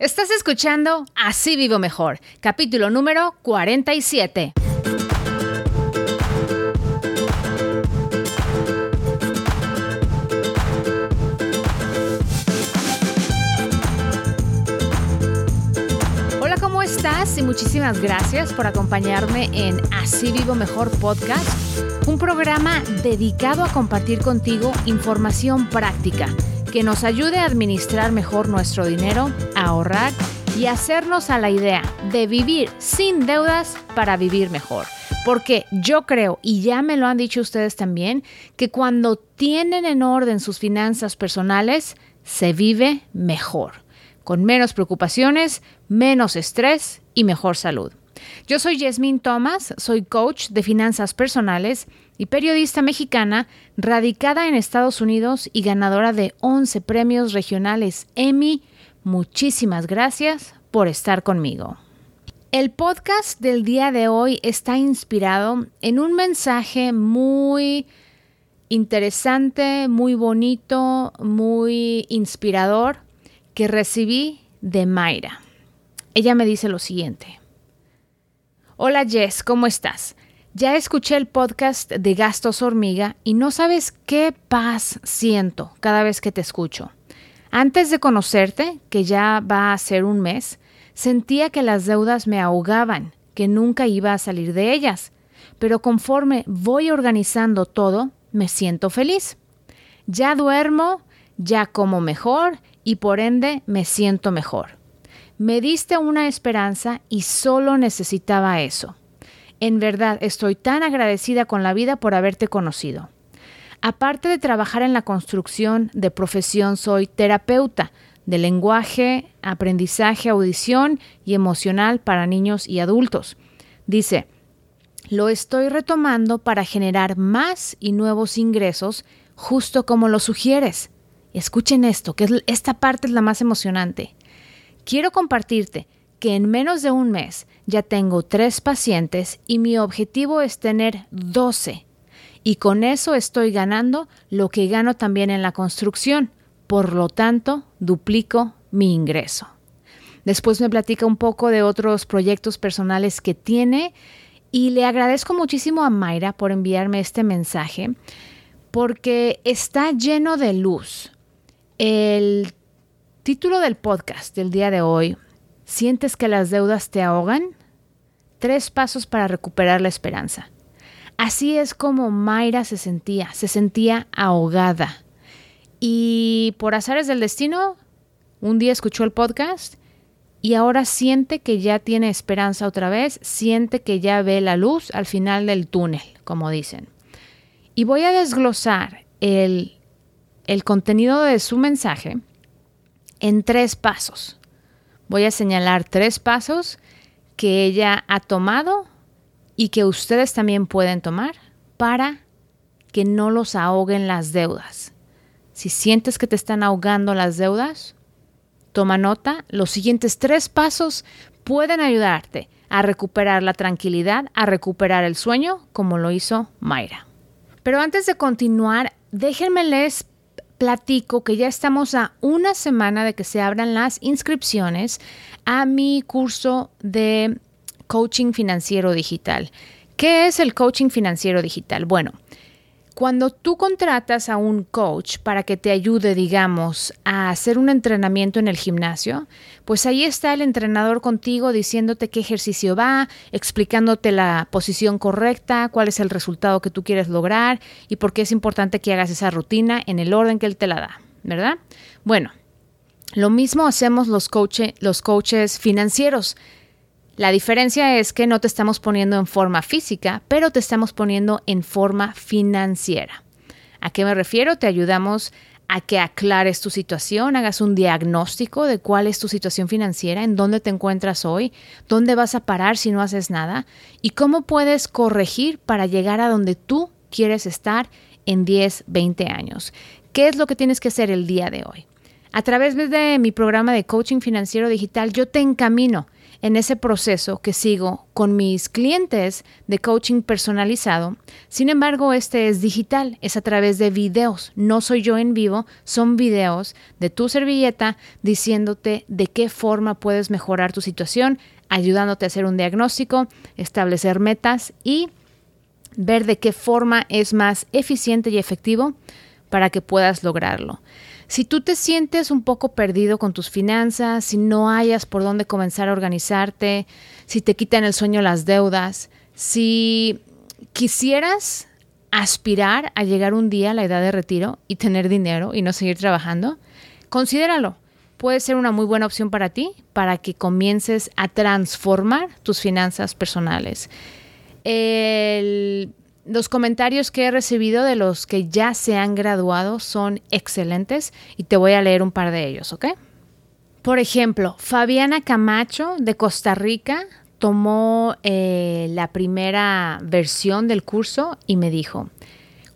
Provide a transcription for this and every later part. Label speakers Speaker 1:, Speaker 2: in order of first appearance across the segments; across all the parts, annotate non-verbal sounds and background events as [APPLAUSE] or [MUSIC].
Speaker 1: Estás escuchando Así Vivo Mejor, capítulo número 47. Hola, ¿cómo estás? Y muchísimas gracias por acompañarme en Así Vivo Mejor Podcast, un programa dedicado a compartir contigo información práctica que nos ayude a administrar mejor nuestro dinero, ahorrar y hacernos a la idea de vivir sin deudas para vivir mejor. Porque yo creo, y ya me lo han dicho ustedes también, que cuando tienen en orden sus finanzas personales, se vive mejor, con menos preocupaciones, menos estrés y mejor salud. Yo soy Yasmín Thomas, soy coach de finanzas personales y periodista mexicana radicada en Estados Unidos y ganadora de 11 premios regionales Emmy. Muchísimas gracias por estar conmigo. El podcast del día de hoy está inspirado en un mensaje muy interesante, muy bonito, muy inspirador que recibí de Mayra. Ella me dice lo siguiente. Hola Jess, ¿cómo estás? Ya escuché el podcast de Gastos Hormiga y no sabes qué paz siento cada vez que te escucho. Antes de conocerte, que ya va a ser un mes, sentía que las deudas me ahogaban, que nunca iba a salir de ellas. Pero conforme voy organizando todo, me siento feliz. Ya duermo, ya como mejor y por ende me siento mejor. Me diste una esperanza y solo necesitaba eso. En verdad, estoy tan agradecida con la vida por haberte conocido. Aparte de trabajar en la construcción de profesión, soy terapeuta de lenguaje, aprendizaje, audición y emocional para niños y adultos. Dice, lo estoy retomando para generar más y nuevos ingresos, justo como lo sugieres. Escuchen esto, que esta parte es la más emocionante. Quiero compartirte que en menos de un mes ya tengo tres pacientes y mi objetivo es tener 12. Y con eso estoy ganando lo que gano también en la construcción. Por lo tanto, duplico mi ingreso. Después me platica un poco de otros proyectos personales que tiene y le agradezco muchísimo a Mayra por enviarme este mensaje porque está lleno de luz. El título del podcast del día de hoy ¿Sientes que las deudas te ahogan? Tres pasos para recuperar la esperanza. Así es como Mayra se sentía, se sentía ahogada. Y por azares del destino, un día escuchó el podcast y ahora siente que ya tiene esperanza otra vez, siente que ya ve la luz al final del túnel, como dicen. Y voy a desglosar el, el contenido de su mensaje en tres pasos voy a señalar tres pasos que ella ha tomado y que ustedes también pueden tomar para que no los ahoguen las deudas. Si sientes que te están ahogando las deudas, toma nota. Los siguientes tres pasos pueden ayudarte a recuperar la tranquilidad, a recuperar el sueño, como lo hizo Mayra. Pero antes de continuar, déjenme les platico que ya estamos a una semana de que se abran las inscripciones a mi curso de coaching financiero digital. ¿Qué es el coaching financiero digital? Bueno, cuando tú contratas a un coach para que te ayude, digamos, a hacer un entrenamiento en el gimnasio, pues ahí está el entrenador contigo diciéndote qué ejercicio va, explicándote la posición correcta, cuál es el resultado que tú quieres lograr y por qué es importante que hagas esa rutina en el orden que él te la da, ¿verdad? Bueno, lo mismo hacemos los, los coaches financieros. La diferencia es que no te estamos poniendo en forma física, pero te estamos poniendo en forma financiera. ¿A qué me refiero? Te ayudamos a que aclares tu situación, hagas un diagnóstico de cuál es tu situación financiera, en dónde te encuentras hoy, dónde vas a parar si no haces nada y cómo puedes corregir para llegar a donde tú quieres estar en 10, 20 años. ¿Qué es lo que tienes que hacer el día de hoy? A través de mi programa de coaching financiero digital, yo te encamino en ese proceso que sigo con mis clientes de coaching personalizado. Sin embargo, este es digital, es a través de videos. No soy yo en vivo, son videos de tu servilleta diciéndote de qué forma puedes mejorar tu situación, ayudándote a hacer un diagnóstico, establecer metas y ver de qué forma es más eficiente y efectivo para que puedas lograrlo. Si tú te sientes un poco perdido con tus finanzas, si no hayas por dónde comenzar a organizarte, si te quitan el sueño las deudas, si quisieras aspirar a llegar un día a la edad de retiro y tener dinero y no seguir trabajando, considéralo. Puede ser una muy buena opción para ti, para que comiences a transformar tus finanzas personales. El los comentarios que he recibido de los que ya se han graduado son excelentes y te voy a leer un par de ellos, ¿ok? Por ejemplo, Fabiana Camacho de Costa Rica tomó eh, la primera versión del curso y me dijo,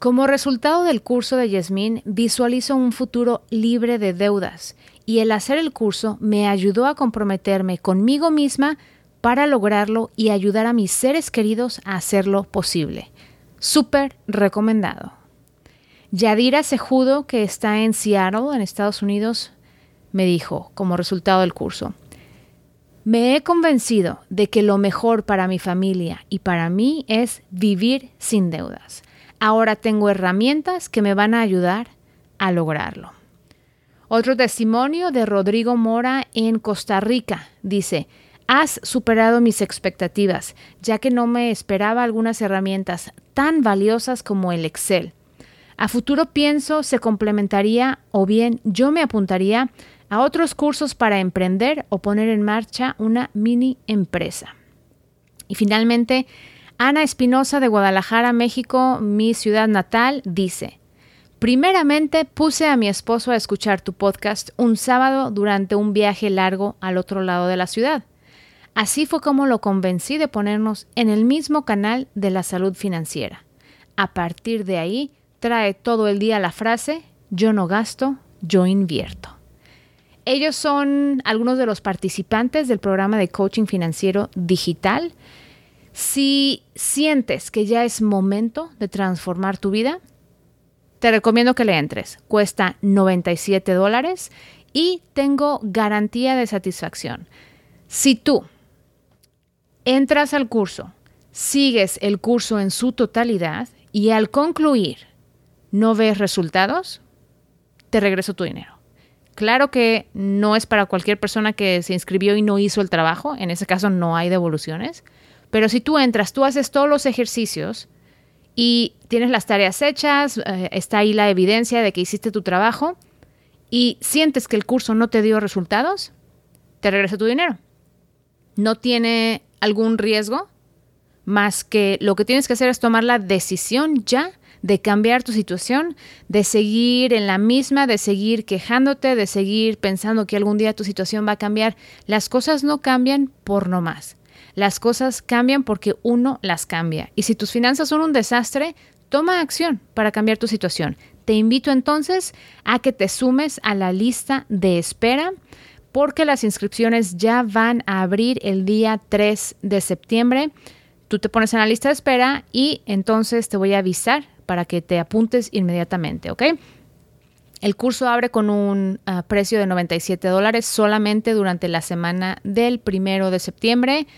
Speaker 1: como resultado del curso de Yasmín, visualizo un futuro libre de deudas y el hacer el curso me ayudó a comprometerme conmigo misma para lograrlo y ayudar a mis seres queridos a hacerlo posible. Súper recomendado. Yadira Sejudo, que está en Seattle, en Estados Unidos, me dijo, como resultado del curso, me he convencido de que lo mejor para mi familia y para mí es vivir sin deudas. Ahora tengo herramientas que me van a ayudar a lograrlo. Otro testimonio de Rodrigo Mora en Costa Rica dice, Has superado mis expectativas, ya que no me esperaba algunas herramientas tan valiosas como el Excel. A futuro pienso se complementaría o bien yo me apuntaría a otros cursos para emprender o poner en marcha una mini empresa. Y finalmente, Ana Espinosa de Guadalajara, México, mi ciudad natal, dice, Primeramente puse a mi esposo a escuchar tu podcast un sábado durante un viaje largo al otro lado de la ciudad. Así fue como lo convencí de ponernos en el mismo canal de la salud financiera. A partir de ahí, trae todo el día la frase, yo no gasto, yo invierto. Ellos son algunos de los participantes del programa de coaching financiero digital. Si sientes que ya es momento de transformar tu vida, te recomiendo que le entres. Cuesta 97 dólares y tengo garantía de satisfacción. Si tú Entras al curso, sigues el curso en su totalidad y al concluir no ves resultados, te regreso tu dinero. Claro que no es para cualquier persona que se inscribió y no hizo el trabajo, en ese caso no hay devoluciones, pero si tú entras, tú haces todos los ejercicios y tienes las tareas hechas, eh, está ahí la evidencia de que hiciste tu trabajo y sientes que el curso no te dio resultados, te regreso tu dinero. No tiene algún riesgo, más que lo que tienes que hacer es tomar la decisión ya de cambiar tu situación, de seguir en la misma, de seguir quejándote, de seguir pensando que algún día tu situación va a cambiar. Las cosas no cambian por no más. Las cosas cambian porque uno las cambia. Y si tus finanzas son un desastre, toma acción para cambiar tu situación. Te invito entonces a que te sumes a la lista de espera porque las inscripciones ya van a abrir el día 3 de septiembre. Tú te pones en la lista de espera y entonces te voy a avisar para que te apuntes inmediatamente, ¿ok? El curso abre con un ah, precio de 97 dólares solamente durante la semana del primero de septiembre.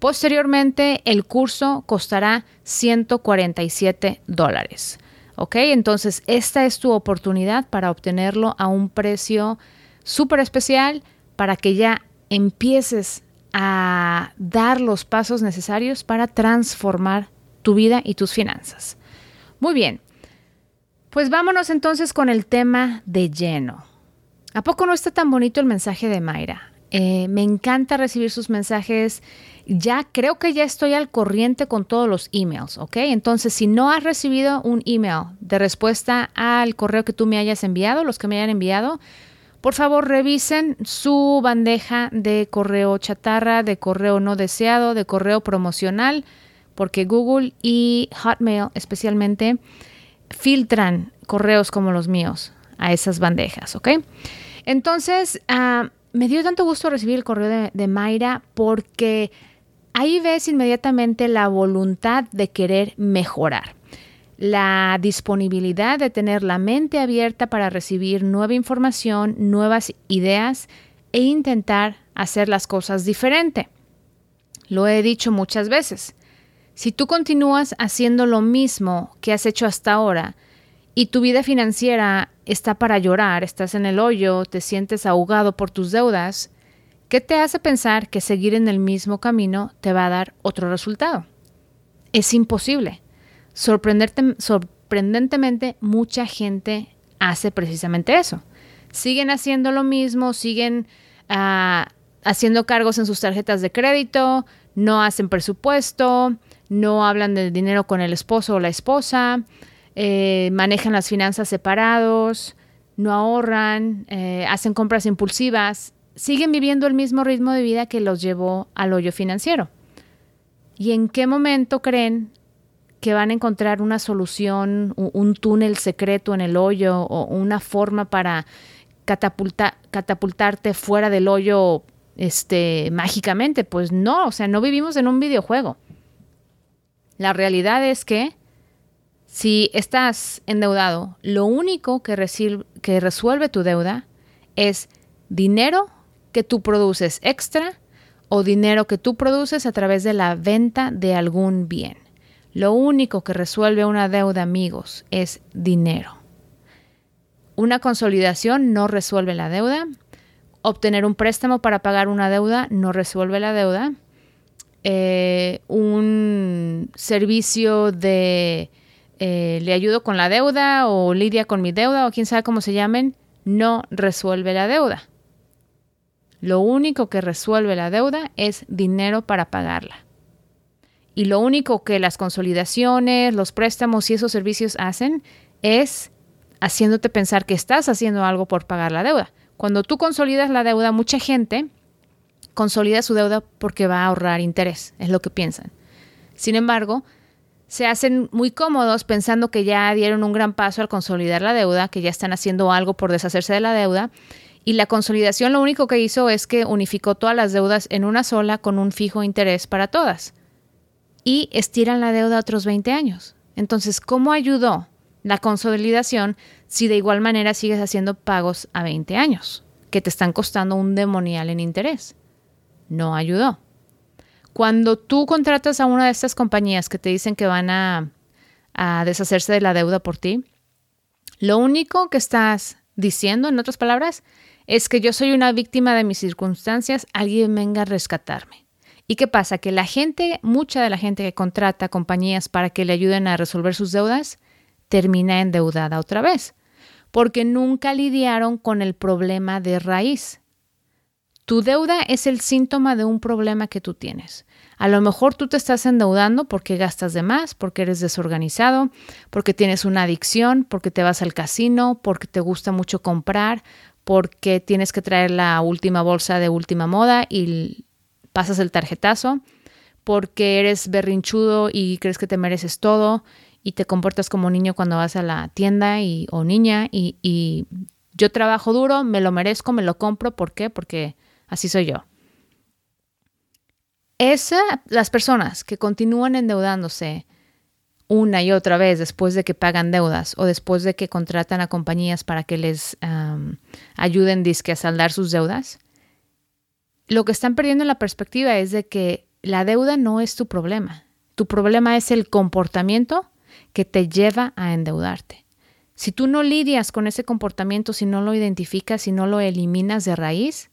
Speaker 1: Posteriormente, el curso costará 147 dólares. ¿Ok? Entonces, esta es tu oportunidad para obtenerlo a un precio súper especial para que ya empieces a dar los pasos necesarios para transformar tu vida y tus finanzas. Muy bien, pues vámonos entonces con el tema de lleno. ¿A poco no está tan bonito el mensaje de Mayra? Eh, me encanta recibir sus mensajes. Ya creo que ya estoy al corriente con todos los emails, ¿ok? Entonces, si no has recibido un email de respuesta al correo que tú me hayas enviado, los que me hayan enviado, por favor, revisen su bandeja de correo chatarra, de correo no deseado, de correo promocional, porque Google y Hotmail especialmente filtran correos como los míos a esas bandejas, ¿ok? Entonces, ah, me dio tanto gusto recibir el correo de, de Mayra porque ahí ves inmediatamente la voluntad de querer mejorar la disponibilidad de tener la mente abierta para recibir nueva información, nuevas ideas e intentar hacer las cosas diferente. Lo he dicho muchas veces. Si tú continúas haciendo lo mismo que has hecho hasta ahora y tu vida financiera está para llorar, estás en el hoyo, te sientes ahogado por tus deudas, ¿qué te hace pensar que seguir en el mismo camino te va a dar otro resultado? Es imposible sorprendentemente mucha gente hace precisamente eso. Siguen haciendo lo mismo, siguen ah, haciendo cargos en sus tarjetas de crédito, no hacen presupuesto, no hablan del dinero con el esposo o la esposa, eh, manejan las finanzas separados, no ahorran, eh, hacen compras impulsivas, siguen viviendo el mismo ritmo de vida que los llevó al hoyo financiero. ¿Y en qué momento creen que van a encontrar una solución, un, túnel secreto en el hoyo o una forma para catapultarte fuera del hoyo este, mágicamente. Pues no, o sea, no vivimos en un videojuego. La realidad es que si estás endeudado, lo único que, que resuelve tu deuda es dinero que tú produces extra o dinero que tú produces a través de la venta de algún bien. Lo único que resuelve una deuda, amigos, es dinero. Una consolidación no resuelve la deuda. Obtener un préstamo para pagar una deuda no resuelve la deuda. Eh, un servicio de eh, le ayudo con la deuda o lidia con mi deuda o quién sabe cómo se llamen, no resuelve la deuda. Lo único que resuelve la deuda es dinero para pagarla. Y lo único que las consolidaciones, los préstamos y esos servicios hacen es haciéndote pensar que estás haciendo algo por pagar la deuda. Cuando tú consolidas la deuda, mucha gente consolida su deuda porque va a ahorrar interés, es lo que piensan. Sin embargo, se hacen muy cómodos pensando que ya dieron un gran paso al consolidar la deuda, que ya están haciendo algo por deshacerse de la deuda. Y la consolidación lo único que hizo es que unificó todas las deudas en una sola con un fijo interés para todas y estiran la deuda otros 20 años. Entonces, ¿cómo ayudó la consolidación si de igual manera sigues haciendo pagos a 20 años, que te están costando un demonial en interés? No ayudó. Cuando tú contratas a una de estas compañías que te dicen que van a, a deshacerse de la deuda por ti, lo único que estás diciendo, en otras palabras, es que yo soy una víctima de mis circunstancias, alguien venga a rescatarme. ¿Y qué pasa? Que la gente, mucha de la gente que contrata compañías para que le ayuden a resolver sus deudas, termina endeudada otra vez, porque nunca lidiaron con el problema de raíz. Tu deuda es el síntoma de un problema que tú tienes. A lo mejor tú te estás endeudando porque gastas de más, porque eres desorganizado, porque tienes una adicción, porque te vas al casino, porque te gusta mucho comprar, porque tienes que traer la última bolsa de última moda y pasas el tarjetazo porque eres berrinchudo y crees que te mereces todo y te comportas como niño cuando vas a la tienda y, o niña y, y yo trabajo duro, me lo merezco, me lo compro. ¿Por qué? Porque así soy yo. Esa, las personas que continúan endeudándose una y otra vez después de que pagan deudas o después de que contratan a compañías para que les ayuden a saldar sus deudas, lo que están perdiendo en la perspectiva es de que la deuda no es tu problema. Tu problema es el comportamiento que te lleva a endeudarte. Si tú no lidias con ese comportamiento, si no lo identificas, si no lo eliminas de raíz,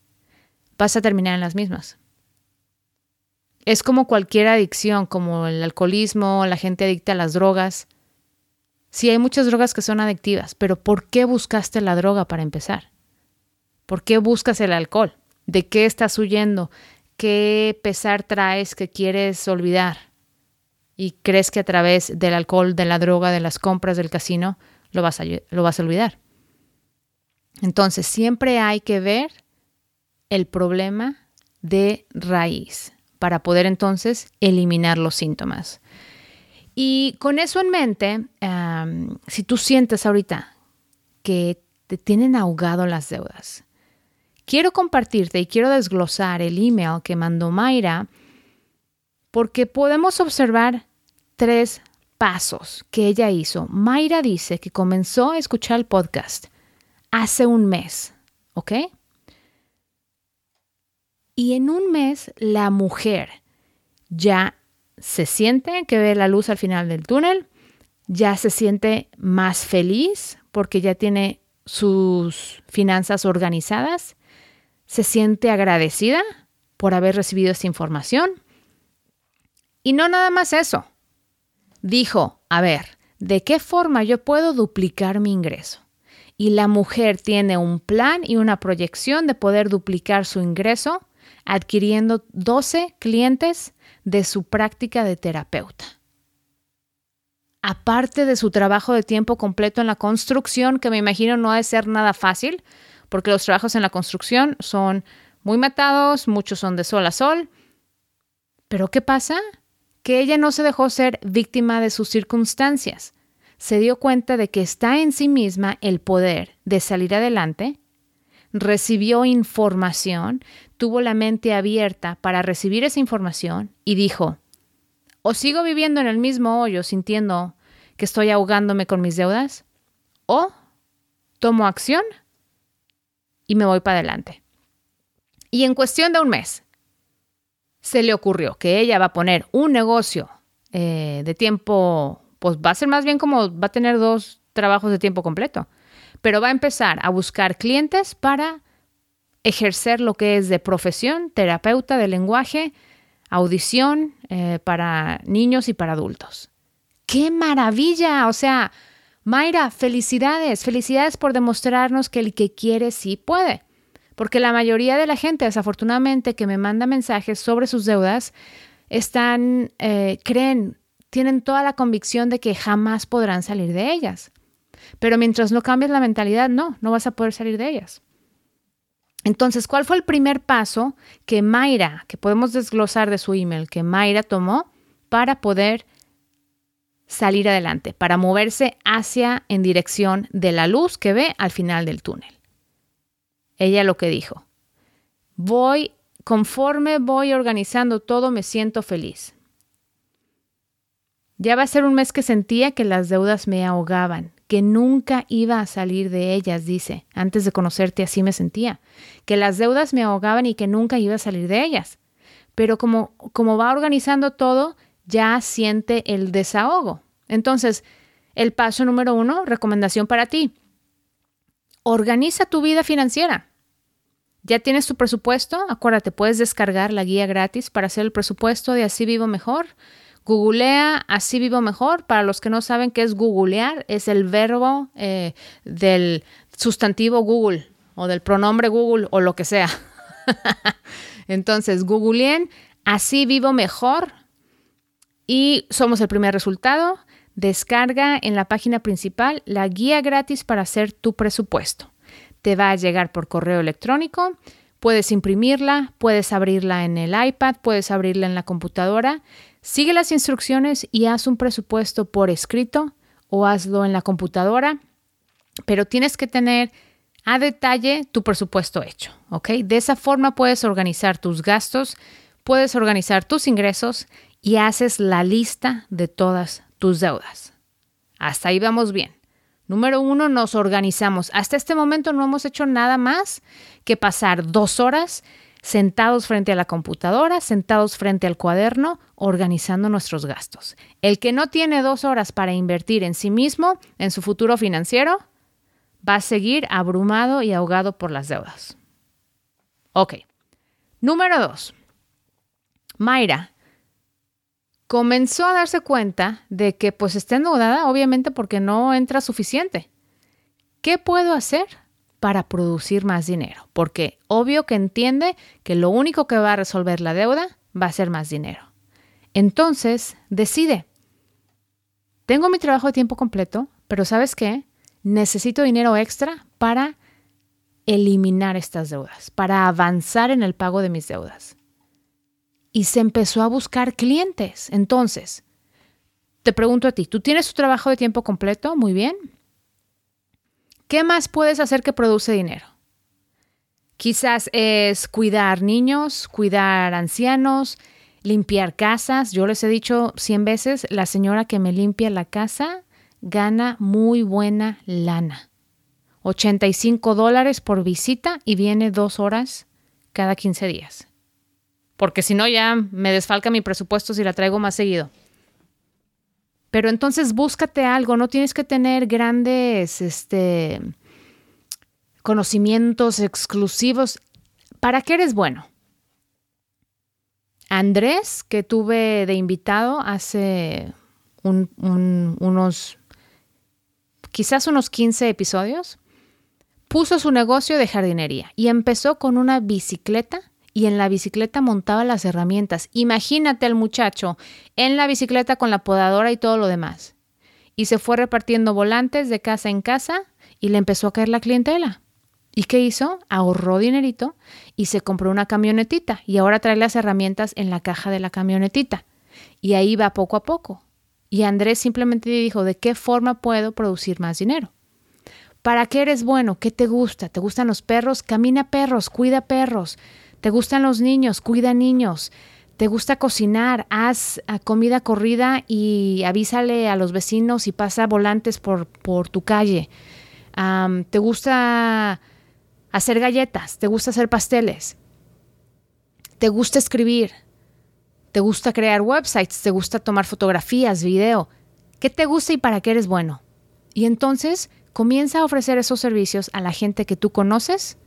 Speaker 1: vas a terminar en las mismas. Es como cualquier adicción, como el alcoholismo, la gente adicta a las drogas. Sí, hay muchas drogas que son adictivas, pero ¿por qué buscaste la droga para empezar? ¿Por qué buscas el alcohol? De qué estás huyendo, qué pesar traes que quieres olvidar y crees que a través del alcohol, de la droga, de las compras del casino, lo vas a, lo vas a olvidar. Entonces, siempre hay que ver el problema de raíz para poder entonces eliminar los síntomas. Y con eso en mente, si tú sientes ahorita que te tienen ahogado las deudas, quiero compartirte y quiero desglosar el email que mandó Mayra porque podemos observar tres pasos que ella hizo. Mayra dice que comenzó a escuchar el podcast hace un mes, ¿ok? Y en un mes la mujer ya se siente que ve la luz al final del túnel, ya se siente más feliz porque ya tiene sus finanzas organizadas, se siente agradecida por haber recibido esta información. Y no nada más eso. Dijo, a ver, ¿de qué forma yo puedo duplicar mi ingreso? Y la mujer tiene un plan y una proyección de poder duplicar su ingreso adquiriendo 12 clientes de su práctica de terapeuta. Aparte de su trabajo de tiempo completo en la construcción, que me imagino no ha de ser nada fácil, porque los trabajos en la construcción son muy matados, muchos son de sol a sol. Pero ¿qué pasa? Que ella no se dejó ser víctima de sus circunstancias. Se dio cuenta de que está en sí misma el poder de salir adelante, recibió información, tuvo la mente abierta para recibir esa información y dijo, o sigo viviendo en el mismo hoyo sintiendo que estoy ahogándome con mis deudas, o tomo acción y me voy para adelante. Y en cuestión de un mes, se le ocurrió que ella va a poner un negocio eh, de tiempo, pues va a ser más bien como va a tener dos trabajos de tiempo completo, pero va a empezar a buscar clientes para ejercer lo que es de profesión, terapeuta de lenguaje, audición eh, para niños y para adultos. ¡Qué maravilla! O sea, Mayra, felicidades, felicidades por demostrarnos que el que quiere sí puede. Porque la mayoría de la gente, desafortunadamente, que me manda mensajes sobre sus deudas, están, eh, creen, tienen toda la convicción de que jamás podrán salir de ellas. Pero mientras no cambies la mentalidad, no, no vas a poder salir de ellas. Entonces, ¿cuál fue el primer paso que Mayra, que podemos desglosar de su email, que Mayra tomó para poder salir adelante, para moverse hacia en dirección de la luz que ve al final del túnel? Ella lo que dijo, voy, conforme voy organizando todo, me siento feliz. Ya va a ser un mes que sentía que las deudas me ahogaban, que nunca iba a salir de ellas, dice. Antes de conocerte así me sentía, que las deudas me ahogaban y que nunca iba a salir de ellas. Pero como, como va organizando todo, ya siente el desahogo. Entonces, el paso número uno, recomendación para ti. Organiza tu vida financiera. ¿Ya tienes tu presupuesto? Acuérdate, puedes descargar la guía gratis para hacer el presupuesto de Así Vivo Mejor. Googlea así vivo mejor. Para los que no saben qué es googlear, es el verbo eh, del sustantivo Google o del pronombre Google o lo que sea. [LAUGHS] Entonces, googleen así vivo mejor y somos el primer resultado. Descarga en la página principal la guía gratis para hacer tu presupuesto. Te va a llegar por correo electrónico. Puedes imprimirla, puedes abrirla en el iPad, puedes abrirla en la computadora Sigue las instrucciones y haz un presupuesto por escrito o hazlo en la computadora, pero tienes que tener a detalle tu presupuesto hecho, ¿ok? De esa forma puedes organizar tus gastos, puedes organizar tus ingresos y haces la lista de todas tus deudas. Hasta ahí vamos bien. Número uno, nos organizamos. Hasta este momento no hemos hecho nada más que pasar dos horas sentados frente a la computadora, sentados frente al cuaderno, organizando nuestros gastos. El que no tiene dos horas para invertir en sí mismo, en su futuro financiero, va a seguir abrumado y ahogado por las deudas. Ok. Número dos. Mayra comenzó a darse cuenta de que pues está endeudada, obviamente porque no entra suficiente. ¿Qué puedo hacer para producir más dinero, porque obvio que entiende que lo único que va a resolver la deuda va a ser más dinero. Entonces, decide, tengo mi trabajo de tiempo completo, pero ¿sabes qué? Necesito dinero extra para eliminar estas deudas, para avanzar en el pago de mis deudas. Y se empezó a buscar clientes. Entonces, te pregunto a ti, ¿tú tienes tu trabajo de tiempo completo? Muy bien. ¿Qué más puedes hacer que produce dinero? Quizás es cuidar niños, cuidar ancianos, limpiar casas. Yo les he dicho cien veces, la señora que me limpia la casa gana muy buena lana. 85 dólares por visita y viene dos horas cada 15 días. Porque si no ya me desfalca mi presupuesto si la traigo más seguido. Pero entonces búscate algo, no tienes que tener grandes este, conocimientos exclusivos. ¿Para qué eres bueno? Andrés, que tuve de invitado hace unos, quizás unos 15 episodios, puso su negocio de jardinería y empezó con una bicicleta y en la bicicleta montaba las herramientas. Imagínate al muchacho en la bicicleta con la podadora y todo lo demás. Y se fue repartiendo volantes de casa en casa y le empezó a caer la clientela. ¿Y qué hizo? Ahorró dinerito y se compró una camionetita y ahora trae las herramientas en la caja de la camionetita. Y ahí va poco a poco. Y Andrés simplemente dijo, ¿de qué forma puedo producir más dinero? ¿Para qué eres bueno? ¿Qué te gusta? ¿Te gustan los perros? Camina perros, cuida perros. ¿Te gustan los niños? Cuida niños. ¿Te gusta cocinar? Haz ah, comida corrida y avísale a los vecinos y pasa volantes por, por tu calle. ¿Te gusta hacer galletas? ¿Te gusta hacer pasteles? ¿Te gusta escribir? ¿Te gusta crear websites? ¿Te gusta tomar fotografías, video? ¿Qué te gusta y para qué eres bueno? Y entonces comienza a ofrecer esos servicios a la gente que tú conoces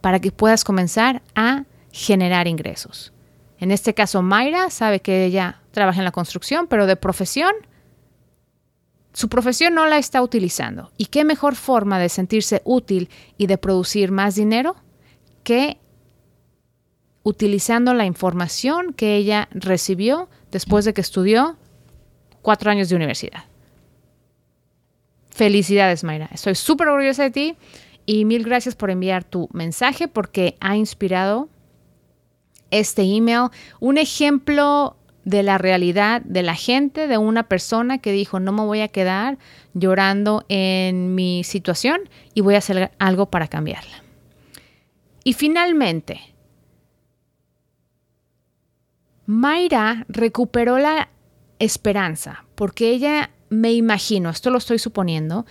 Speaker 1: para que puedas comenzar a generar ingresos. En este caso, Mayra sabe que ella trabaja en la construcción, pero de profesión, su profesión no la está utilizando. ¿Y qué mejor forma de sentirse útil y de producir más dinero que utilizando la información que ella recibió después de que estudió cuatro años de universidad? Felicidades, Mayra. Estoy súper orgullosa de ti y mil gracias por enviar tu mensaje porque ha inspirado este email un ejemplo de la realidad de la gente, de una persona que dijo, no me voy a quedar llorando en mi situación y voy a hacer algo para cambiarla. Y finalmente, Mayra recuperó la esperanza porque ella me imagino, esto lo estoy suponiendo,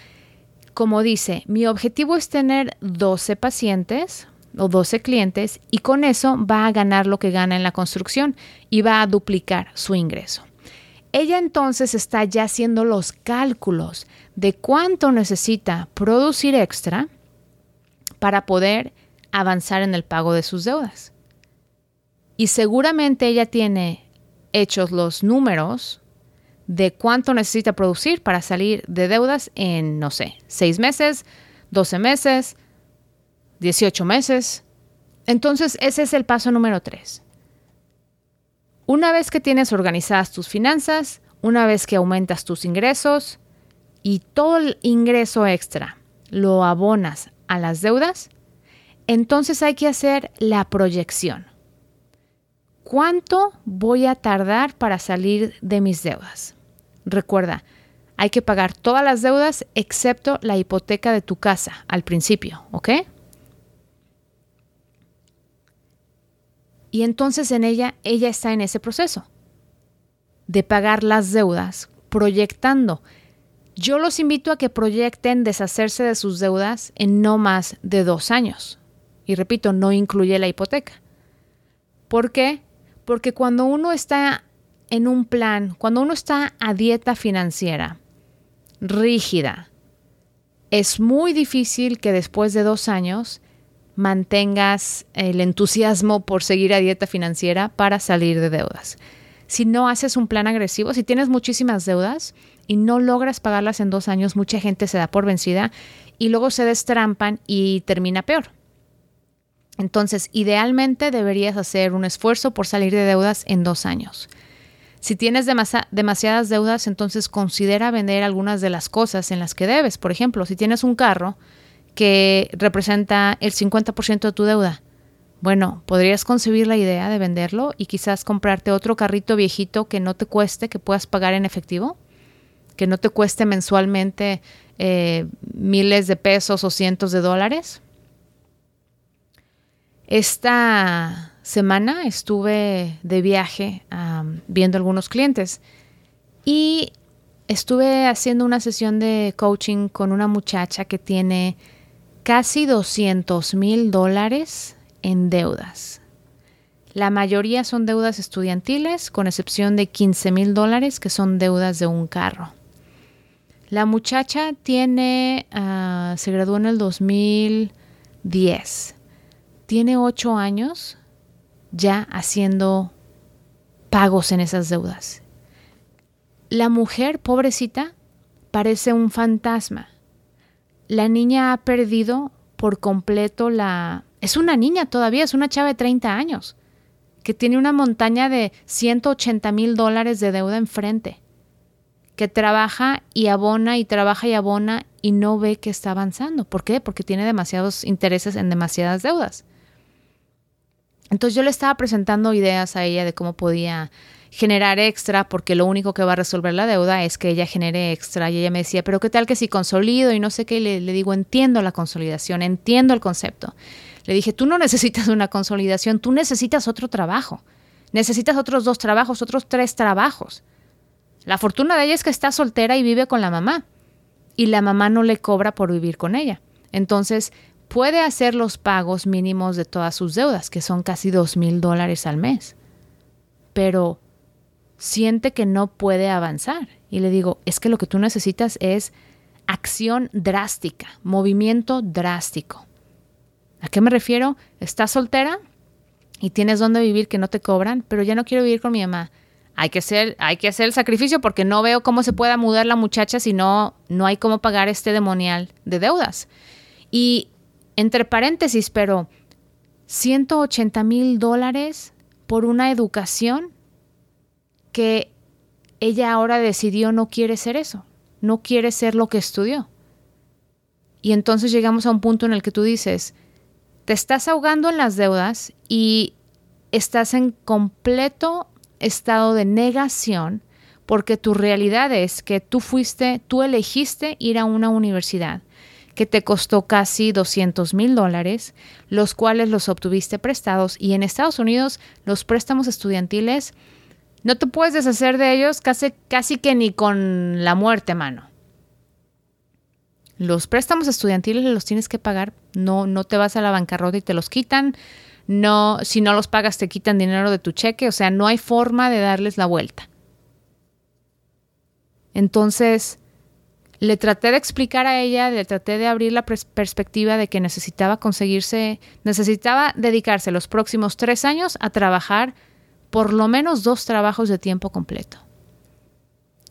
Speaker 1: como dice, mi objetivo es tener 12 pacientes o 12 clientes y con eso va a ganar lo que gana en la construcción y va a duplicar su ingreso. Ella entonces está ya haciendo los cálculos de cuánto necesita producir extra para poder avanzar en el pago de sus deudas. Y seguramente ella tiene hechos los números de cuánto necesita producir para salir de deudas en, no sé, 6 meses, 12 meses, 18 meses. Entonces, ese es el paso número 3. Una vez que tienes organizadas tus finanzas, una vez que aumentas tus ingresos y todo el ingreso extra lo abonas a las deudas, entonces hay que hacer la proyección. ¿Cuánto voy a tardar para salir de mis deudas? Recuerda, hay que pagar todas las deudas excepto la hipoteca de tu casa al principio, ¿ok? Y entonces en ella, ella está en ese proceso de pagar las deudas, proyectando. Yo los invito a que proyecten deshacerse de sus deudas en no más de dos años. Y repito, no incluye la hipoteca. ¿Por qué? Porque cuando uno está en un plan, cuando uno está a dieta financiera rígida, es muy difícil que después de dos años mantengas el entusiasmo por seguir a dieta financiera para salir de deudas. Si no haces un plan agresivo, si tienes muchísimas deudas y no logras pagarlas en dos años, mucha gente se da por vencida y luego se destrampan y termina peor. Entonces, idealmente deberías hacer un esfuerzo por salir de deudas en dos años. Si tienes demasiadas deudas, entonces considera vender algunas de las cosas en las que debes. Por ejemplo, si tienes un carro que representa el 50% de tu deuda, bueno, podrías concebir la idea de venderlo y quizás comprarte otro carrito viejito que no te cueste, que puedas pagar en efectivo, que no te cueste mensualmente eh, miles de pesos o cientos de dólares. Esta semana estuve de viaje viendo algunos clientes y estuve haciendo una sesión de coaching con una muchacha que tiene casi 200 mil dólares en deudas. La mayoría son deudas estudiantiles, con excepción de 15 mil dólares que son deudas de un carro. La muchacha tiene, ah, se graduó en el 2010 tiene ocho años ya haciendo pagos en esas deudas. La mujer, pobrecita, parece un fantasma. La niña ha perdido por completo la... Es una niña todavía, es una chava de 30 años, que tiene una montaña de 180 mil dólares de deuda enfrente, que trabaja y abona y trabaja y abona y no ve que está avanzando. ¿Por qué? Porque tiene demasiados intereses en demasiadas deudas. Entonces yo le estaba presentando ideas a ella de cómo podía generar extra, porque lo único que va a resolver la deuda es que ella genere extra. Y ella me decía, pero ¿qué tal que si consolido y no sé qué? Le, le digo, entiendo la consolidación, entiendo el concepto. Le dije, tú no [LAUGHS] necesitas una consolidación, tú necesitas otro trabajo. Necesitas otros dos trabajos, otros tres trabajos. La fortuna de ella es que está soltera y vive con la mamá. Y la mamá no le cobra por vivir con ella. Entonces, puede hacer los pagos mínimos de todas sus deudas, que son casi dos mil dólares al mes. Pero siente que no puede avanzar. Y le digo, es que lo que tú necesitas es acción drástica, movimiento drástico. ¿A qué me refiero? Estás soltera y tienes donde vivir que no te cobran, pero ya no quiero vivir con mi mamá. Hay que, hacer, hay que hacer el sacrificio porque no veo cómo se pueda mudar la muchacha si no, no hay cómo pagar este demonial de deudas. Y entre paréntesis, pero 180 mil dólares por una educación que ella ahora decidió no quiere ser eso, no quiere ser lo que estudió. Y entonces llegamos a un punto en el que tú dices, te estás ahogando en las deudas y estás en completo estado de negación porque tu realidad es que tú fuiste, tú elegiste ir a una universidad que te costó casi 200 mil dólares, los cuales los obtuviste prestados y en Estados Unidos los préstamos estudiantiles no te puedes deshacer de ellos casi, casi que ni con la muerte, mano. Los préstamos estudiantiles los tienes que pagar, no, no te vas a la bancarrota y te los quitan, no, si no los pagas te quitan dinero de tu cheque, o sea, no hay forma de darles la vuelta. Entonces, le traté de explicar a ella, le traté de abrir la perspectiva de que necesitaba conseguirse, necesitaba dedicarse los próximos tres años a trabajar por lo menos dos trabajos de tiempo completo.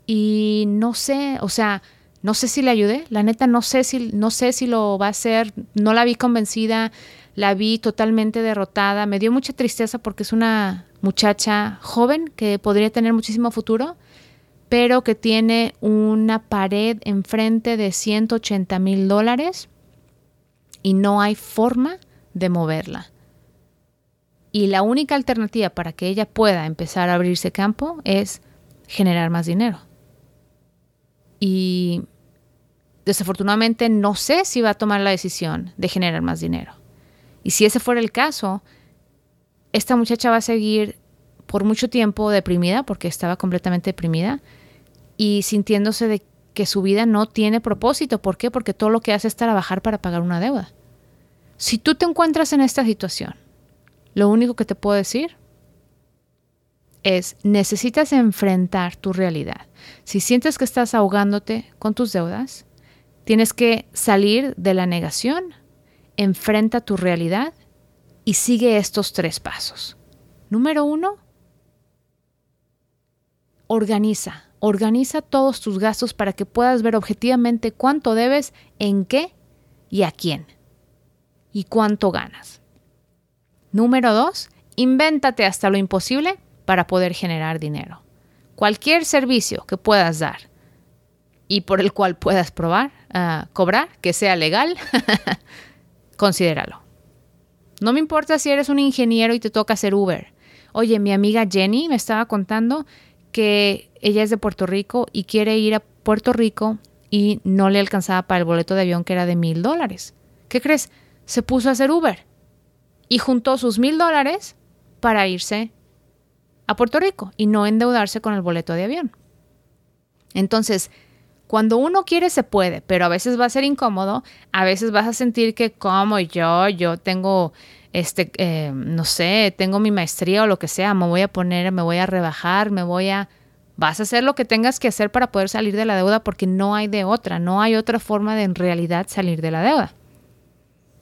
Speaker 1: Y no sé, o sea, no sé si le ayudé, la neta no sé si, no sé si lo va a hacer, no la vi convencida, la vi totalmente derrotada, me dio mucha tristeza porque es una muchacha joven que podría tener muchísimo futuro pero que tiene una pared enfrente de 180 mil dólares y no hay forma de moverla. Y la única alternativa para que ella pueda empezar a abrirse campo es generar más dinero. Y desafortunadamente no sé si va a tomar la decisión de generar más dinero. Y si ese fuera el caso, esta muchacha va a seguir por mucho tiempo deprimida, porque estaba completamente deprimida, y sintiéndose de que su vida no tiene propósito. ¿Por qué? Porque todo lo que hace es trabajar para pagar una deuda. Si tú te encuentras en esta situación, lo único que te puedo decir es, necesitas enfrentar tu realidad. Si sientes que estás ahogándote con tus deudas, tienes que salir de la negación, enfrenta tu realidad y sigue estos tres pasos. Número uno, organiza, organiza todos tus gastos para que puedas ver objetivamente cuánto debes, en qué y a quién. Y cuánto ganas. Número dos, invéntate hasta lo imposible para poder generar dinero. Cualquier servicio que puedas dar y por el cual puedas probar, ah, cobrar, que sea legal, [LAUGHS] considéralo. No me importa si eres un ingeniero y te toca hacer Uber. Oye, mi amiga Jenny me estaba contando que ella es de Puerto Rico y quiere ir a Puerto Rico y no le alcanzaba para el boleto de avión que era de mil dólares. ¿Qué crees? Se puso a hacer Uber y juntó sus mil dólares para irse a Puerto Rico y no endeudarse con el boleto de avión. Entonces, cuando uno quiere se puede, pero a veces va a ser incómodo, a veces vas a sentir que como yo, yo tengo, este, eh, no sé, tengo mi maestría o lo que sea, me voy a poner, me voy a rebajar, me voy a... Vas a hacer lo que tengas que hacer para poder salir de la deuda porque no hay de otra, no hay otra forma de en realidad salir de la deuda.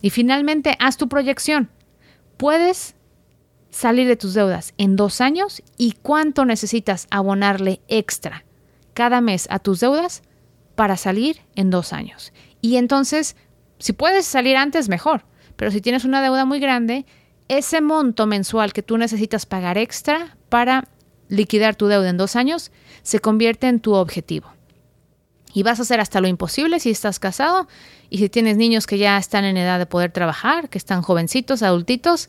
Speaker 1: Y finalmente, haz tu proyección. Puedes salir de tus deudas en dos años y cuánto necesitas abonarle extra cada mes a tus deudas para salir en dos años. Y entonces, si puedes salir antes, mejor. Pero si tienes una deuda muy grande, ese monto mensual que tú necesitas pagar extra para liquidar tu deuda en dos años se convierte en tu objetivo. Y vas a hacer hasta lo imposible si estás casado y si tienes niños que ya están en edad de poder trabajar, que están jovencitos, adultitos.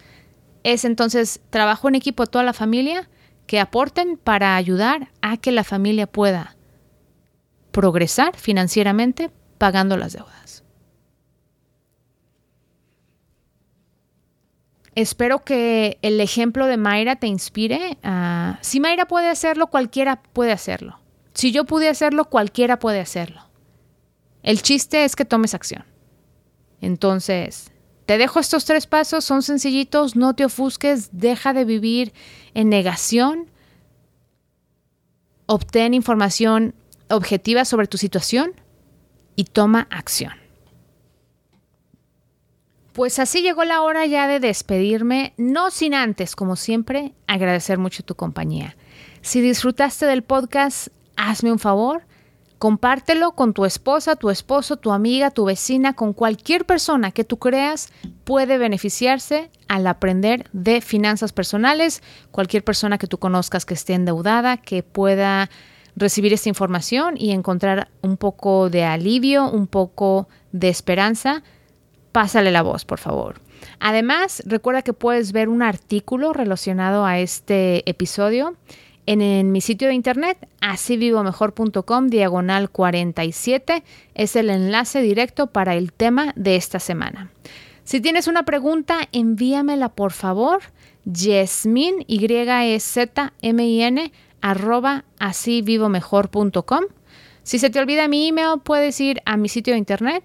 Speaker 1: Es entonces trabajo en equipo a toda la familia que aporten para ayudar a que la familia pueda progresar financieramente pagando las deudas. Espero que el ejemplo de Mayra te inspire. si Mayra puede hacerlo, cualquiera puede hacerlo. Si yo pude hacerlo, cualquiera puede hacerlo. El chiste es que tomes acción. Entonces, te dejo estos tres pasos, son sencillitos, no te ofusques, deja de vivir en negación, obtén información objetiva sobre tu situación y toma acción. Pues así llegó la hora ya de despedirme, no sin antes, como siempre, agradecer mucho tu compañía. Si disfrutaste del podcast, hazme un favor, compártelo con tu esposa, tu esposo, tu amiga, tu vecina, con cualquier persona que tú creas puede beneficiarse al aprender de finanzas personales, cualquier persona que tú conozcas que esté endeudada, que pueda recibir esta información y encontrar un poco de alivio, un poco de esperanza, pásale la voz, por favor. Además, recuerda que puedes ver un artículo relacionado a este episodio en, mi sitio de internet, asivivomejor.com, diagonal 47. Es el enlace directo para el tema de esta semana. Si tienes una pregunta, envíamela por favor. Yesmin, Y-E-Z-M-I-N, arroba asivivomejor.com. Si se te olvida mi email, puedes ir a mi sitio de internet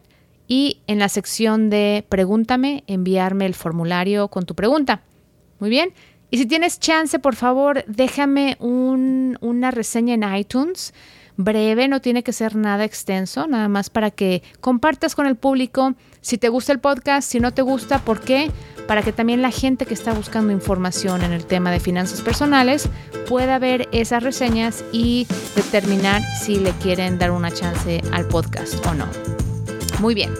Speaker 1: y en la sección de Pregúntame, enviarme el formulario con tu pregunta. Muy bien. Y si tienes chance, por favor, déjame una reseña en iTunes. Breve, no tiene que ser nada extenso, nada más para que compartas con el público si te gusta el podcast, si no te gusta, ¿por qué? Para que también la gente que está buscando información en el tema de finanzas personales pueda ver esas reseñas y determinar si le quieren dar una chance al podcast o no. Muy bien.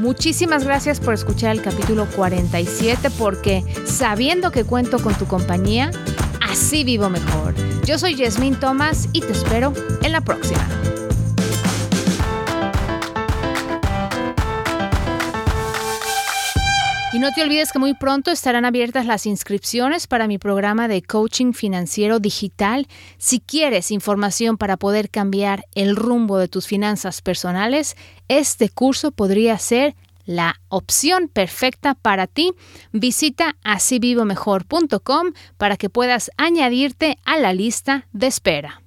Speaker 1: Muchísimas gracias por escuchar el capítulo 47 porque sabiendo que cuento con tu compañía, así vivo mejor. Yo soy Yasmín Thomas y te espero en la próxima. Y no te olvides que muy pronto estarán abiertas las inscripciones para mi programa de coaching financiero digital. Si quieres información para poder cambiar el rumbo de tus finanzas personales, este curso podría ser la opción perfecta para ti. Visita asivivomejor.com para que puedas añadirte a la lista de espera.